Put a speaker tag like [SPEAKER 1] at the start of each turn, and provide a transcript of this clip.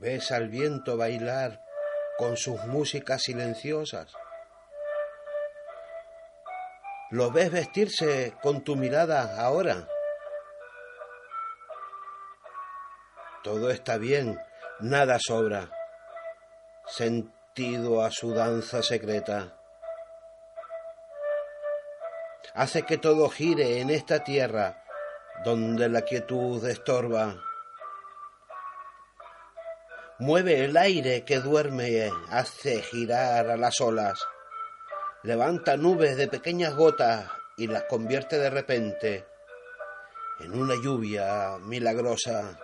[SPEAKER 1] Ves al viento bailar con sus músicas silenciosas. ¿Lo ves vestirse con tu mirada ahora? Todo está bien, nada sobra. Sentido a su danza secreta. Hace que todo gire en esta tierra donde la quietud estorba. Mueve el aire que duerme, hace girar a las olas. Levanta nubes de pequeñas gotas y las convierte de repente en una lluvia milagrosa.